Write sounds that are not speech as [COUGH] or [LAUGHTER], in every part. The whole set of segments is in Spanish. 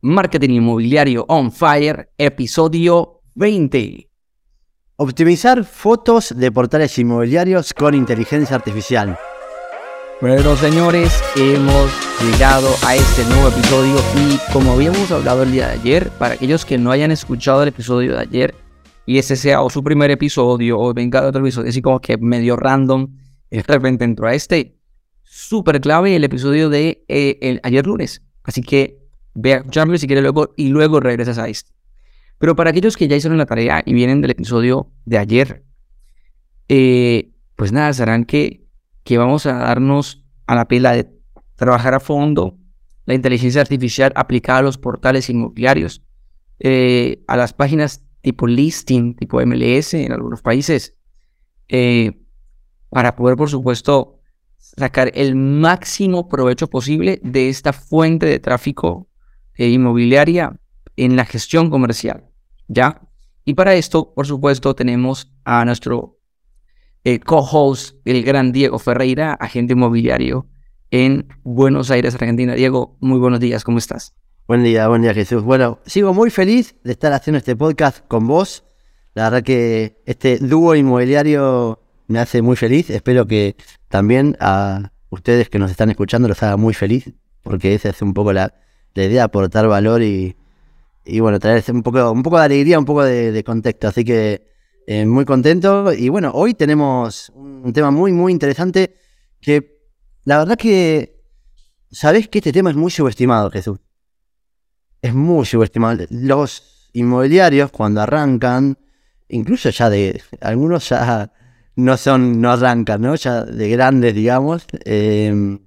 Marketing Inmobiliario On Fire, episodio 20. Optimizar fotos de portales inmobiliarios con inteligencia artificial. Bueno, señores, hemos llegado a este nuevo episodio y como habíamos hablado el día de ayer, para aquellos que no hayan escuchado el episodio de ayer y ese sea o su primer episodio o venga de otro episodio, así como que medio random, de repente entró a este súper clave el episodio de eh, el, ayer lunes. Así que ve escucharlo si quieres luego y luego regresas a este. Pero para aquellos que ya hicieron la tarea y vienen del episodio de ayer, eh, pues nada, sabrán que, que vamos a darnos a la pila de trabajar a fondo la inteligencia artificial aplicada a los portales inmobiliarios, eh, a las páginas tipo listing, tipo MLS en algunos países, eh, para poder, por supuesto, sacar el máximo provecho posible de esta fuente de tráfico e inmobiliaria en la gestión comercial, ¿ya? Y para esto, por supuesto, tenemos a nuestro eh, co-host, el gran Diego Ferreira, agente inmobiliario en Buenos Aires, Argentina. Diego, muy buenos días, ¿cómo estás? Buen día, buen día Jesús. Bueno, sigo muy feliz de estar haciendo este podcast con vos. La verdad que este dúo inmobiliario me hace muy feliz. Espero que también a ustedes que nos están escuchando los haga muy feliz, porque esa es un poco la, la idea, aportar valor y, y bueno, traer un poco, un poco de alegría, un poco de, contexto. Así que eh, muy contento. Y bueno, hoy tenemos un tema muy, muy interesante que la verdad que, sabés que este tema es muy subestimado, Jesús. Es muy subestimado. Los inmobiliarios cuando arrancan, incluso ya de, algunos ya no son, no arrancan, ¿no? Ya de grandes, digamos. Eh,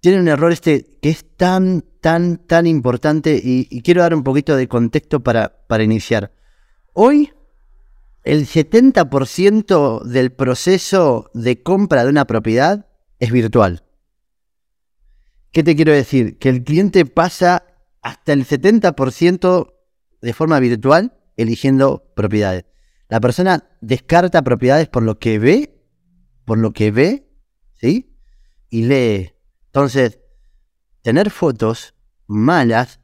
tiene un error este que es tan, tan, tan importante y, quiero dar un poquito de contexto para, para iniciar. Hoy, el 70% del proceso de compra de una propiedad es virtual. ¿Qué te quiero decir? Que el cliente pasa hasta el 70% de forma virtual eligiendo propiedades. La persona descarta propiedades por lo que ve, por lo que ve, ¿sí? Y lee entonces, tener fotos malas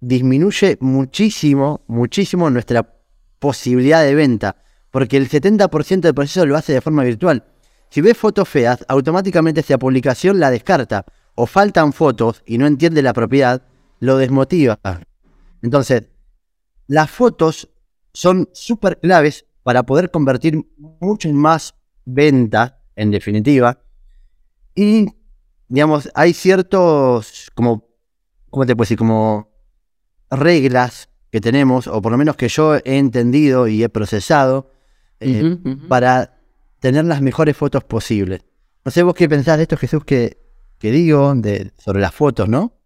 disminuye muchísimo, muchísimo nuestra posibilidad de venta, porque el 70% del proceso lo hace de forma virtual. Si ves fotos feas, automáticamente esa publicación la descarta, o faltan fotos y no entiende la propiedad, lo desmotiva. Entonces, las fotos son súper claves para poder convertir mucho más venta, en definitiva, y digamos, hay ciertos, como, ¿cómo te puedo decir? Como reglas que tenemos, o por lo menos que yo he entendido y he procesado, eh, para tener las mejores fotos posibles. No sé vos qué pensás de esto, Jesús, que, que digo de, sobre las fotos, ¿no?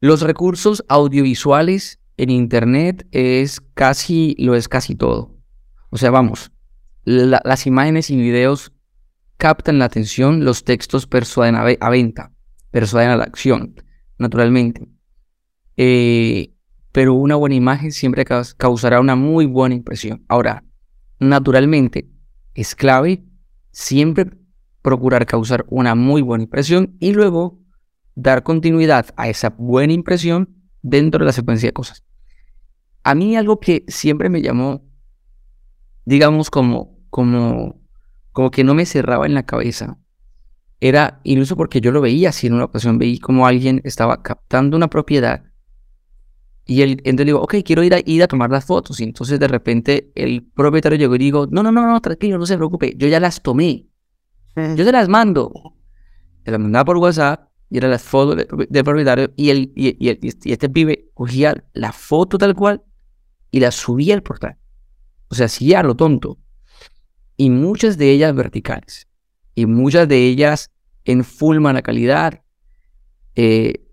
Los recursos audiovisuales en Internet es casi, lo es casi todo. O sea, vamos, las imágenes y videos captan la atención, los textos persuaden a, venta, persuaden a la acción, naturalmente. Eh, pero una buena imagen siempre causará una muy buena impresión. Ahora, naturalmente, es clave siempre procurar causar una muy buena impresión y luego dar continuidad a esa buena impresión dentro de la secuencia de cosas. A mí algo que siempre me llamó, digamos, como, como como que no me cerraba en la cabeza. Era incluso porque yo lo veía así en una ocasión, veí como alguien estaba captando una propiedad y él, entonces digo, ok, quiero ir a, ir a tomar las fotos. Y entonces de repente el propietario llegó y digo, no, no, no, no, tranquilo, no se preocupe, yo ya las tomé. Yo se las mando. Se las mandaba por WhatsApp y eran las fotos del propietario y, el, y, y, y, este pibe cogía la foto tal cual y la subía al portal. O sea, hacía lo tonto y muchas de ellas verticales y muchas de ellas en full mala calidad, eh,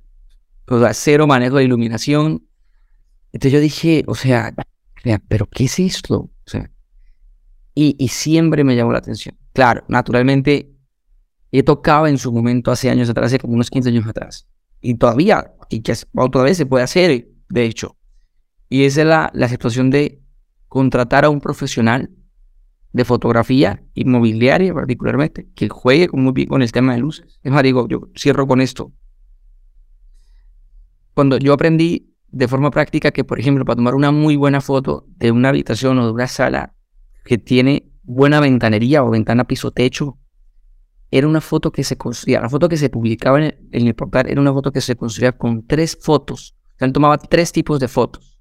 o sea, cero manejo de iluminación. Entonces yo dije, o sea, pero ¿qué es esto? O sea, y, y siempre me llamó la atención. Claro, naturalmente, he tocado en su momento hace años atrás, hace como unos 15 años atrás. Y todavía, y que otra vez se puede hacer, de hecho. Y esa es la, la situación de contratar a un profesional de fotografía inmobiliaria particularmente, que juegue muy bien con el tema de luces. Es más, digo, yo cierro con esto. cuando yo aprendí de forma práctica que, por ejemplo, para tomar una muy buena foto de una habitación o de una sala que tiene buena ventanería o ventana piso-techo, era una foto que se construía, la foto que se publicaba en el, portal era una foto que se construía con tres fotos. O sea, él tomaba tres tipos de fotos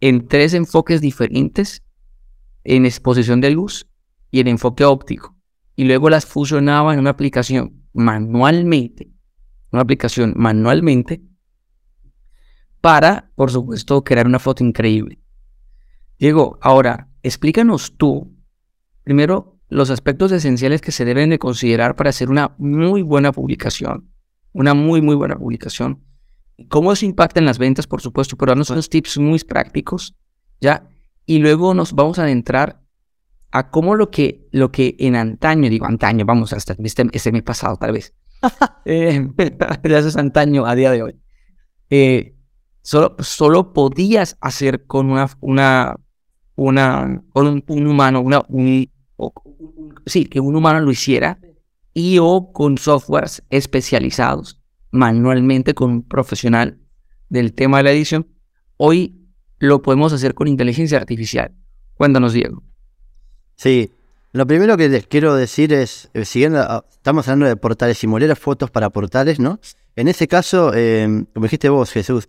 en tres enfoques diferentes, en exposición de luz y en enfoque óptico. Y luego las fusionaba en una aplicación manualmente, una aplicación manualmente, para, por supuesto, crear una foto increíble. Diego, ahora, explícanos tú, primero, los aspectos esenciales que se deben de considerar para hacer una muy buena publicación, una muy, muy buena publicación. ¿Cómo eso impacta en las ventas, por supuesto? Pero darnos unos tips muy prácticos, ¿ya? Y luego nos vamos a adentrar a cómo lo que, lo que en antaño, digo antaño, vamos, hasta este, este mi pasado tal vez, [LAUGHS] eh, [LAUGHS] ya es antaño a día de hoy, eh, solo, solo podías hacer con una, una, una, con un, humano, una, un, sí, que un humano lo hiciera y o con softwares especializados manualmente con un profesional del tema de la edición. Hoy lo podemos hacer con inteligencia artificial. Cuéntanos, Diego. Sí, lo primero que les quiero decir es, eh, siguiendo, ah, estamos hablando de portales y fotos para portales, ¿no? En ese caso, em, como dijiste vos, Jesús,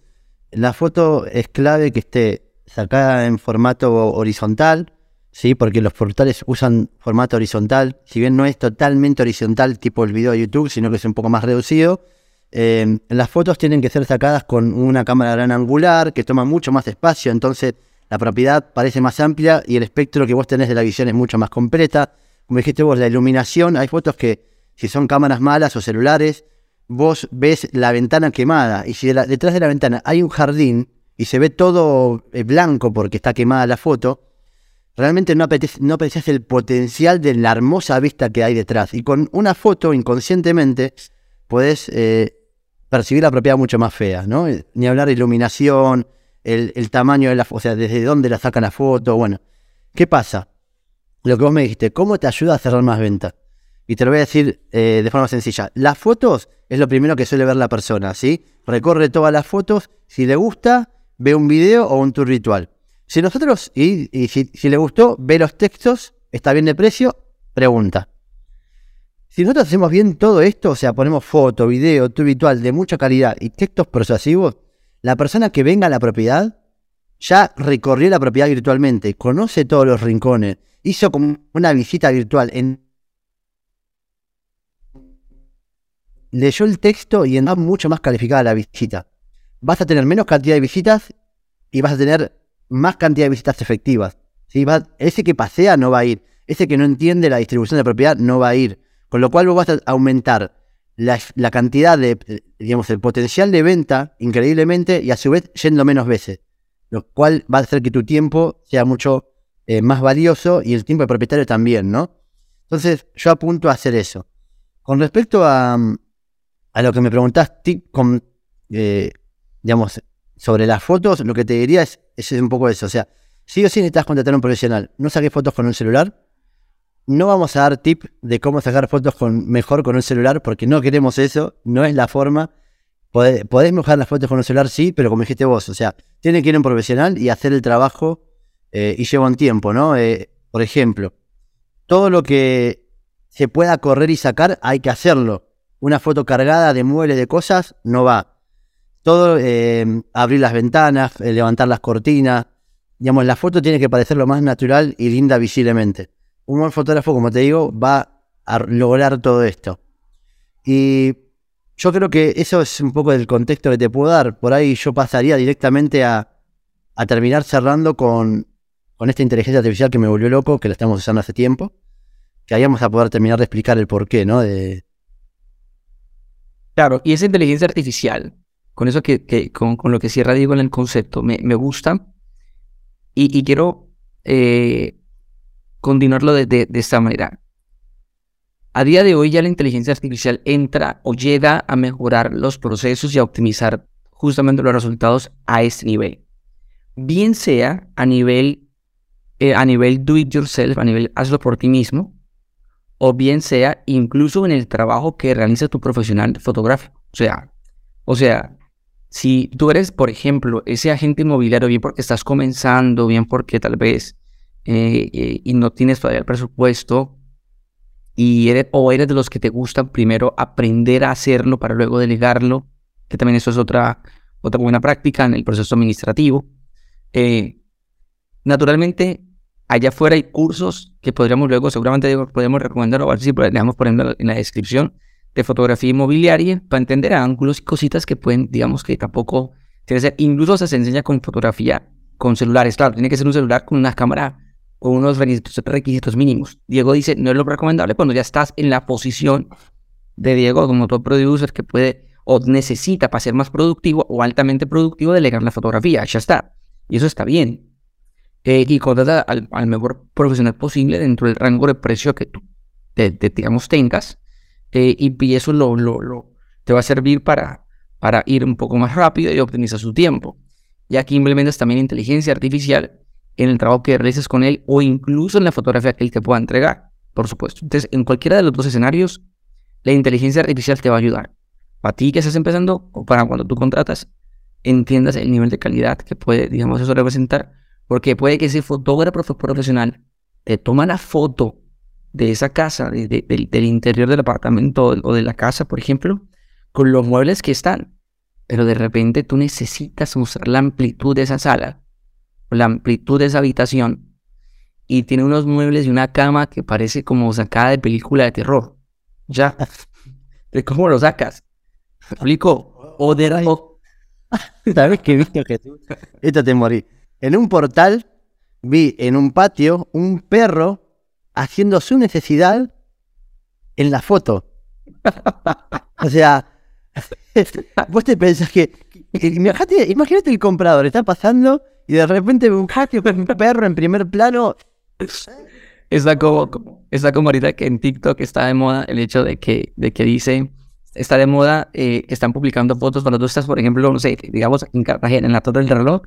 la foto es clave que esté sacada en formato horizontal, ¿sí? Porque los portales usan formato horizontal, si bien no es totalmente horizontal tipo el video de YouTube, sino que es un poco más reducido. Eh, las fotos tienen que ser sacadas con una cámara gran angular que toma mucho más espacio, entonces la propiedad parece más amplia y el espectro que vos tenés de la visión es mucho más completa. Como dijiste vos, la iluminación, hay fotos que si son cámaras malas o celulares, vos ves la ventana quemada y si detrás de la ventana hay un jardín y se ve todo eh, blanco porque está quemada la foto, realmente no, no aprecias el potencial de la hermosa vista que hay detrás. Y con una foto, inconscientemente, podés eh, percibir la propiedad mucho más fea, ¿no? Eh, ni hablar de iluminación, el, tamaño de la o sea, desde dónde la sacan la foto, bueno. ¿Qué pasa? Lo que vos me dijiste, ¿cómo te ayuda a cerrar más ventas? Y te lo voy a decir eh, de forma sencilla. Las fotos es lo primero que suele ver la persona, ¿sí? Recorre todas las fotos, si le gusta, ve un video o un tour ritual. Si nosotros, y, si, le gustó, ve los textos, está bien de precio, pregunta. Si nosotros hacemos bien todo esto, o sea, ponemos foto, video, tu virtual de mucha calidad y textos persuasivos, la persona que venga a la propiedad ya recorrió la propiedad virtualmente, conoce todos los rincones, hizo como una visita virtual, en... leyó el texto y va mucho más calificada la visita. Vas a tener menos cantidad de visitas y vas a tener más cantidad de visitas efectivas. Va, ese que pasea no va a ir. Ese que no entiende la distribución de propiedad no va a ir. Con lo cual vos vas a aumentar la, cantidad de, digamos, el potencial de venta increíblemente y a su vez yendo menos veces. Lo cual va a hacer que tu tiempo sea mucho eh, más valioso y el tiempo de propietario también, ¿no? Entonces yo apunto a hacer eso. Con respecto a, a lo que me preguntaste, con, eh, digamos, sobre las fotos, lo que te diría es, es un poco eso. O sea, si o sí necesitas contratar a un profesional, no saques fotos con un celular. No vamos a dar tip de cómo sacar fotos con, mejor con un celular, porque no queremos eso, no es la forma. Podés, mejorar las fotos con un celular, sí, pero como dijiste vos, o sea, tiene que ir un profesional y hacer el trabajo eh, y lleva un tiempo, ¿no? Eh, por ejemplo, todo lo que se pueda correr y sacar, hay que hacerlo. Una foto cargada de muebles, de cosas, no va todo, eh, abrir las ventanas, eh, levantar las cortinas. Digamos, la foto tiene que parecer lo más natural y linda visiblemente. Un buen fotógrafo, como te digo, va a lograr todo esto. Y yo creo que eso es un poco del contexto que te puedo dar. Por ahí yo pasaría directamente a, a terminar cerrando con, con esta inteligencia artificial que me volvió loco, que la estamos usando hace tiempo. Que ahí vamos a poder terminar de explicar el porqué, ¿no? De... Claro, y esa inteligencia artificial, con eso que, con, lo que cierra Diego en el concepto, me, gusta y, quiero eh, continuarlo de, esta manera. A día de hoy ya la inteligencia artificial entra o llega a mejorar los procesos y a optimizar justamente los resultados a este nivel. Bien sea a nivel, eh, a nivel do it yourself, a nivel hazlo por ti mismo, o bien sea incluso en el trabajo que realiza tu profesional fotográfico. O sea, o sea, si tú eres, por ejemplo, ese agente inmobiliario, bien porque estás comenzando, bien porque tal vez eh, eh, y no tienes todavía el presupuesto, y eres, o eres de los que te gusta primero aprender a hacerlo para luego delegarlo, que también eso es otra, otra buena práctica en el proceso administrativo. Eh, naturalmente, allá afuera hay cursos que podríamos luego, seguramente podemos recomendar, o a ver si dejamos poniendo en la descripción, de fotografía inmobiliaria para entender ángulos y cositas que pueden, digamos que tampoco tiene que ser, incluso se enseña con fotografía con celulares, claro, tiene que ser un celular con una cámara con unos requisitos, mínimos. Diego dice, no es lo recomendable cuando ya estás en la posición de Diego como todo producer que puede o necesita para ser más productivo o altamente productivo delegar la fotografía, ya está. Y eso está bien. Eh, y contrata al, mejor profesional posible dentro del rango de precio que tú, te, digamos, tengas eh, y, eso lo, lo, te va a servir para, para ir un poco más rápido y optimizar su tiempo. Y aquí implementas también inteligencia artificial en el trabajo que realices con él o incluso en la fotografía que él te pueda entregar, por supuesto. Entonces, en cualquiera de los dos escenarios, la inteligencia artificial te va a ayudar. Para ti que estás empezando o para cuando tú contratas, entiendas el nivel de calidad que puede, digamos, eso representar, porque puede que ese fotógrafo profesional te toma la foto de esa casa, del interior del apartamento o de la casa, por ejemplo, con los muebles que están. Pero de repente tú necesitas mostrar la amplitud de esa sala, la amplitud de esa habitación, y tiene unos muebles y una cama que parece como sacada de película de terror. Ya. [LAUGHS] ¿De cómo lo sacas? ¿Me explico? O de... [LAUGHS] ¿Sabes qué vi, Jesús? Esto te morí. En un portal vi en un patio un perro haciendo su necesidad en la foto. o sea, [LAUGHS] vos te pensás que, imagínate, el comprador, está pasando y de repente un un perro en primer plano. Está como, está como ahorita que en TikTok está de moda el hecho de que, de que dice, está de moda eh, están publicando fotos cuando tú estás, por ejemplo, no sé, digamos en Cartagena, en la torre del reloj,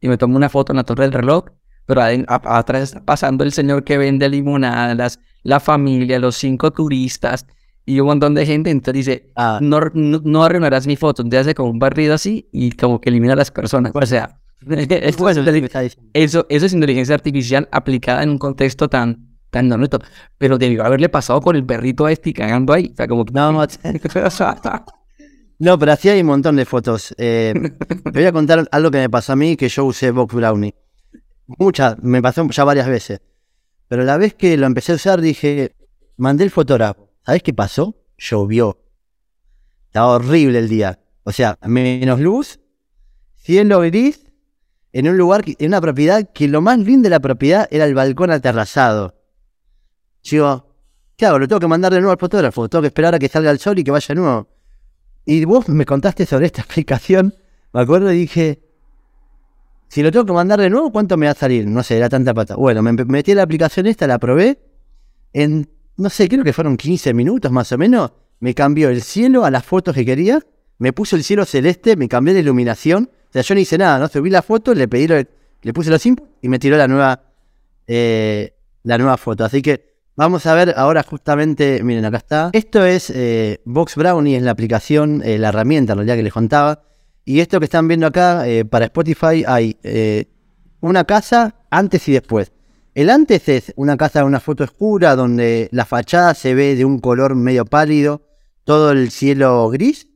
y me tomo una foto en la torre del reloj pero atrás está pasando el señor que vende limonadas, la familia, los cinco turistas y un montón de gente. Entonces dice, ah. no, no, arruinarás mi foto. Entonces hace como un barrido así y como que elimina a las personas. O sea, [LAUGHS] eso, eso es inteligencia artificial aplicada en un contexto tan, tan Pero debió haberle pasado con el perrito este cagando ahí. O sea, como No, no, [LAUGHS] no pero así hay un montón de fotos. Eh, te voy a contar algo que me pasó a mí, que yo usé Box Brownie. Muchas, me pasó ya varias veces. Pero la vez que lo empecé a usar dije, mandé el fotógrafo. ¿Sabes qué pasó? Llovió. Estaba horrible el día. O sea, menos luz, cielo gris, en un lugar, en una propiedad que lo más lindo de la propiedad era el balcón aterrazado. Digo, ¿qué hago? Lo tengo que mandar de nuevo al fotógrafo. Tengo que esperar a que salga el sol y que vaya de nuevo. Y vos me contaste sobre esta [LAUGHS] explicación. Me acuerdo y dije, si lo tengo que mandar de nuevo, ¿cuánto me va a salir? No sé, era tanta pata. Bueno, me metí en la aplicación esta, la probé. En, no sé, creo que fueron 15 minutos más o menos. Me cambió el cielo a las fotos que quería. Me puso el cielo celeste, me cambió la iluminación. O sea, yo no hice nada, ¿no? Subí la foto, le pedí, le puse los inputs y me tiró la nueva, eh, la nueva foto. Así que vamos a ver ahora justamente, miren, acá está. Esto es eh, Box Brownie, es la aplicación, eh, la herramienta en realidad que les contaba. Y esto que están viendo acá, eh, para Spotify hay una casa antes y después. El antes es una casa de una foto oscura donde la fachada se ve de un color medio pálido, todo el cielo gris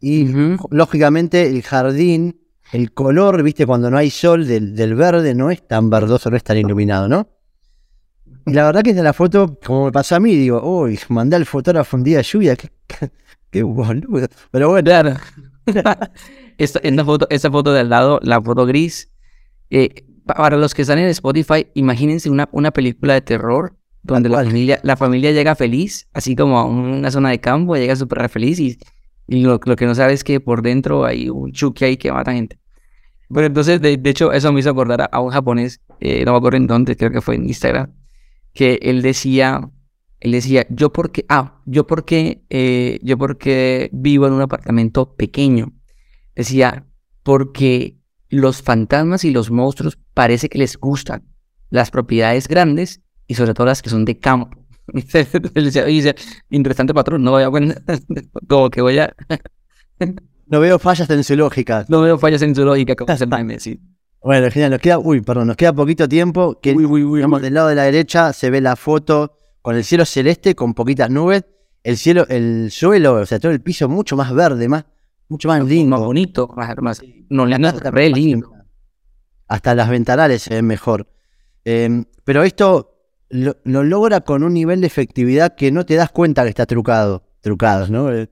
y lógicamente el jardín, el color, viste, cuando no hay sol del, verde no es tan verdoso, no es tan iluminado, ¿no? Y la verdad que de la foto, como me pasó a mí, digo, uy, mandé al fotógrafo un día de lluvia, qué, qué boludo. Pero bueno, claro. [LAUGHS] esta, foto, esta foto del lado, la foto gris. Eh, para los que están en Spotify, imagínense una, una película de terror donde la familia, la familia llega feliz, así como a una zona de campo, llega súper feliz y, lo, que no sabe es que por dentro hay un chuki ahí que mata gente. Bueno, entonces, de, hecho, eso me hizo acordar a, un japonés, eh, no me acuerdo en dónde, creo que fue en Instagram, que él decía, él decía, yo porque, ah, yo porque, eh, yo porque vivo en un apartamento pequeño Decía, porque los fantasmas y los monstruos parece que les gustan las propiedades grandes y sobre todo las que son de campo. [LAUGHS] dice, interesante patrón, no voy a [LAUGHS] como que voy a... no veo fallas en su lógica. No veo fallas en su lógica como meme, sí. Bueno, genial, nos queda, uy, perdón, nos queda poquito tiempo. Que, Uy, uy, uy, digamos, del lado de la derecha se ve la foto con el cielo celeste, con poquitas nubes. El cielo, el suelo, o sea, todo el piso mucho más verde, más, mucho más lindo. Más bonito, más, más- no le anda re lindo. Hasta las ventanales se ven mejor. Eh, pero esto lo, lo logra con un nivel de efectividad que no te das cuenta que está trucado, trucado, ¿no? Eh,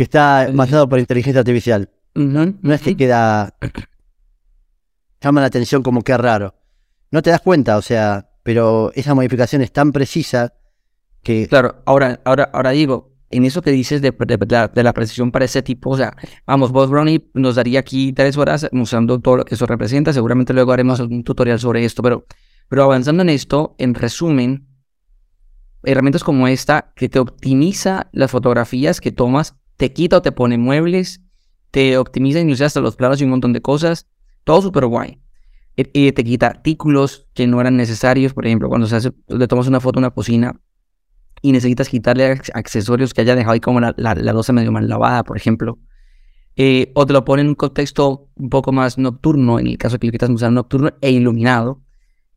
que está basado por inteligencia artificial. No es que queda. llama la atención como que es raro. No te das cuenta, o sea, pero esa modificación es tan precisa que. Claro, ahora, ahora, ahora digo, en eso que dices de, de- de la, de la precisión para ese tipo, o sea, vamos, Boss Brownie nos daría aquí tres horas mostrando todo lo que eso representa. Seguramente luego haremos algún tutorial sobre esto, pero, pero avanzando en esto, en resumen, herramientas como esta que te optimiza las fotografías que tomas, te quita o te pone muebles, te optimiza incluso hasta los planos y un montón de cosas, todo súper guay. Y te quita artículos que no eran necesarios, por ejemplo, cuando se le tomas una foto a una cocina y necesitas quitarle ac- accesorios que haya dejado ahí como la, la, loza medio mal lavada, por ejemplo. Eh, o te lo pone en un contexto un poco más nocturno, en el caso que lo quieras usar nocturno e iluminado.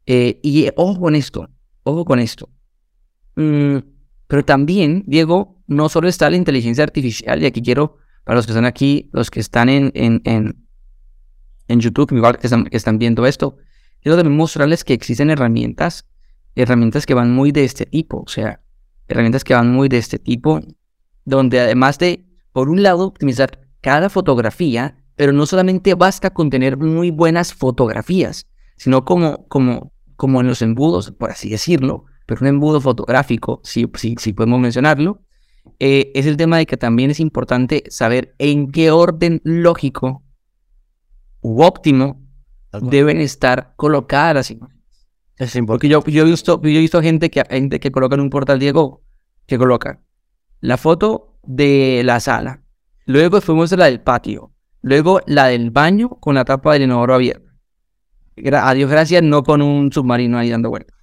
Eh, y eh, ojo con esto, ojo con esto. Mm, pero también, Diego, no solo está la inteligencia artificial, y aquí quiero, para los que están aquí, los que están en, en, en, YouTube, igual que están, que están viendo esto, quiero también mostrarles que existen herramientas, herramientas que van muy de este tipo, o sea, herramientas que van muy de este tipo, donde además de, por un lado, optimizar cada fotografía, pero no solamente basta con tener muy buenas fotografías, sino como, como, como en los embudos, por así decirlo, pero un embudo fotográfico, si, si, si podemos mencionarlo, eh, es el tema de que también es importante saber en qué orden lógico u óptimo deben estar colocadas las imágenes. Es importante. Porque yo, yo, he visto, yo he visto gente que, gente que coloca en un portal Diego, que coloca la foto de la sala, luego fuimos la del patio, luego la del baño con la tapa del inodoro abierta. Gra- Adiós, gracias, no con un submarino ahí dando vueltas.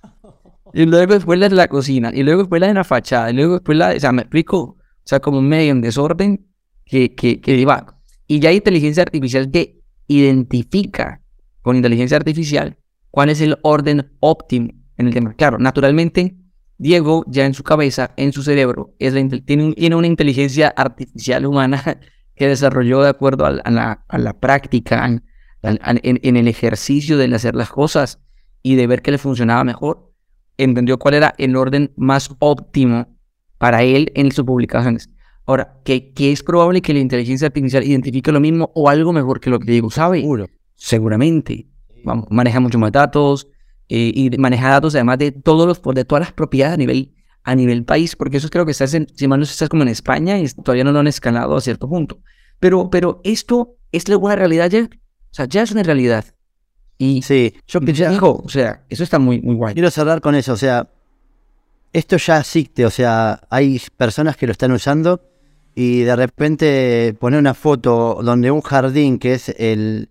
Y luego después la de la cocina, y luego después la de la fachada, y luego después la de, o sea, me explico, o sea, como medio en desorden que, que, que va. Y ya hay inteligencia artificial que identifica con inteligencia artificial cuál es el orden óptimo en el tema. Claro, naturalmente, Diego ya en su cabeza, en su cerebro, es la tiene, tiene una inteligencia artificial humana [LAUGHS] que desarrolló de acuerdo al- a, la, a la práctica, al- en, en el ejercicio de hacer las cosas y de ver que le funcionaba mejor. Entendió cuál era el orden más óptimo para él en sus publicaciones. Ahora, que, que es probable que la inteligencia artificial identifique lo mismo o algo mejor que lo que Diego sabe. Seguro. Seguramente. Vamos, maneja mucho más datos eh, y maneja datos además de todos los de todas las propiedades a nivel a nivel país, porque eso creo que estás en, si mal no estás como en España y todavía no lo han escalado a cierto punto. Pero, pero esto es la buena realidad ya. O sea, ya es una realidad. Y Sí, yo Diego, o sea, eso está muy, muy guay. quiero cerrar con eso, o sea, esto ya existe, o sea, hay personas que lo están usando y de repente poner una foto donde un jardín que es el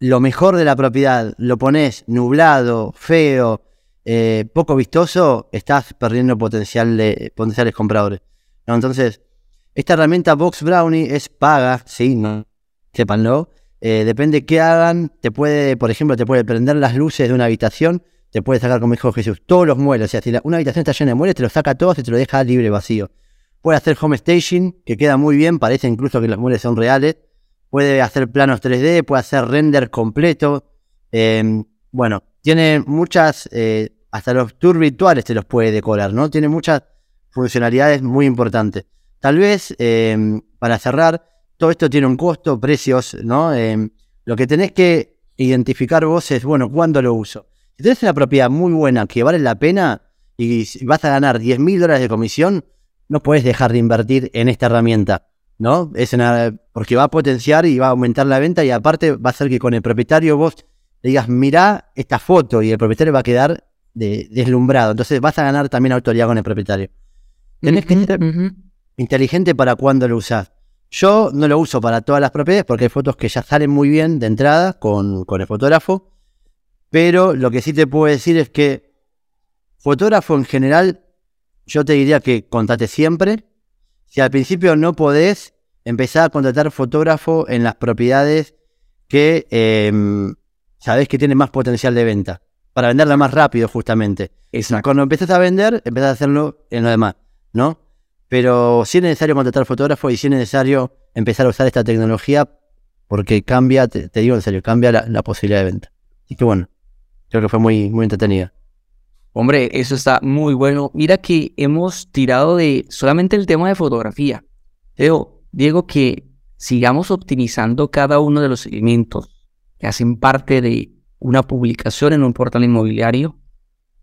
lo mejor de la propiedad, lo pones nublado, feo, eh, poco vistoso, estás perdiendo potencial de, potenciales compradores. ¿no? Entonces, esta herramienta Box Brownie es paga, sí, no, sépanlo. Eh, depende qué hagan, te puede, por ejemplo, te puede prender las luces de una habitación, te puede sacar, como dijo Jesús, todos los muebles. O sea, si la- una habitación está llena de muebles, te los saca todos y te lo deja libre, vacío. Puede hacer home staging, que queda muy bien, parece incluso que los muebles son reales. Puede hacer planos 3D, puede hacer render completo. Eh, bueno, tiene muchas, eh, hasta los tours virtuales te los puede decorar, ¿no? Tiene muchas funcionalidades muy importantes. Tal vez, eh, para cerrar, todo esto tiene un costo, precios, ¿no? Eh, lo que tenés que identificar vos es, bueno, ¿cuándo lo uso? Si tenés una propiedad muy buena que vale la pena y vas a ganar 10 mil dólares de comisión, no puedes dejar de invertir en esta herramienta, ¿no? Es una, porque va a potenciar y va a aumentar la venta y aparte va a hacer que con el propietario vos le digas, mirá esta foto y el propietario va a quedar de- deslumbrado. Entonces vas a ganar también autoridad con el propietario. Tenés que ser inteligente para cuando lo usás. Yo no lo uso para todas las propiedades porque hay fotos que ya salen muy bien de entrada con, con el fotógrafo. Pero lo que sí te puedo decir es que fotógrafo en general, yo te diría que contate siempre. Si al principio no podés, empezá a contratar fotógrafo en las propiedades que em, sabés que tienen más potencial de venta, para venderla más rápido justamente. Exacto. Cuando empezás a vender, empezás a hacerlo en lo demás, ¿no? Pero sí es necesario contratar fotógrafo y sí es necesario empezar a usar esta tecnología porque cambia, te, digo en serio, cambia la, posibilidad de venta. Así que bueno, creo que fue muy, muy entretenida. Hombre, eso está muy bueno. Mira que hemos tirado de solamente el tema de fotografía. Pero, Diego, que sigamos optimizando cada uno de los elementos que hacen parte de una publicación en un portal inmobiliario.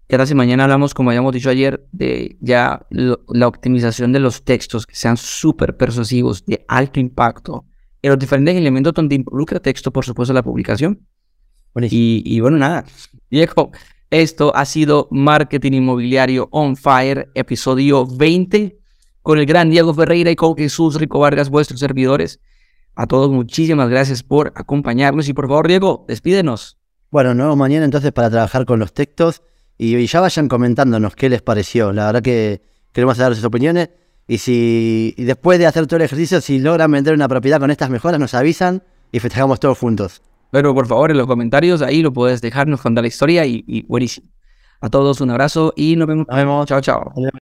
Ya si mañana hablamos, como habíamos dicho ayer, de ya lo- la optimización de los textos que sean súper persuasivos, de alto impacto, en los diferentes elementos donde involucra texto, por supuesto, la publicación. Y, y bueno, nada, Diego, esto ha sido Marketing Inmobiliario On Fire, episodio 20, con el gran Diego Ferreira y con Jesús Rico Vargas, vuestros servidores. A todos, muchísimas gracias por acompañarnos y por favor, Diego, despídenos. Bueno, nos vemos mañana entonces para trabajar con los textos y, y ya vayan comentándonos qué les pareció. La verdad que queremos saber sus opiniones y si y después de hacer todo el ejercicio, si logran vender una propiedad con estas mejoras, nos avisan y festejamos todos juntos. Pero por favor, en los comentarios, ahí lo puedes dejar, nos contar la historia y, y buenísimo. A todos un abrazo y nos vemos. Nos vemos. Chao, chao.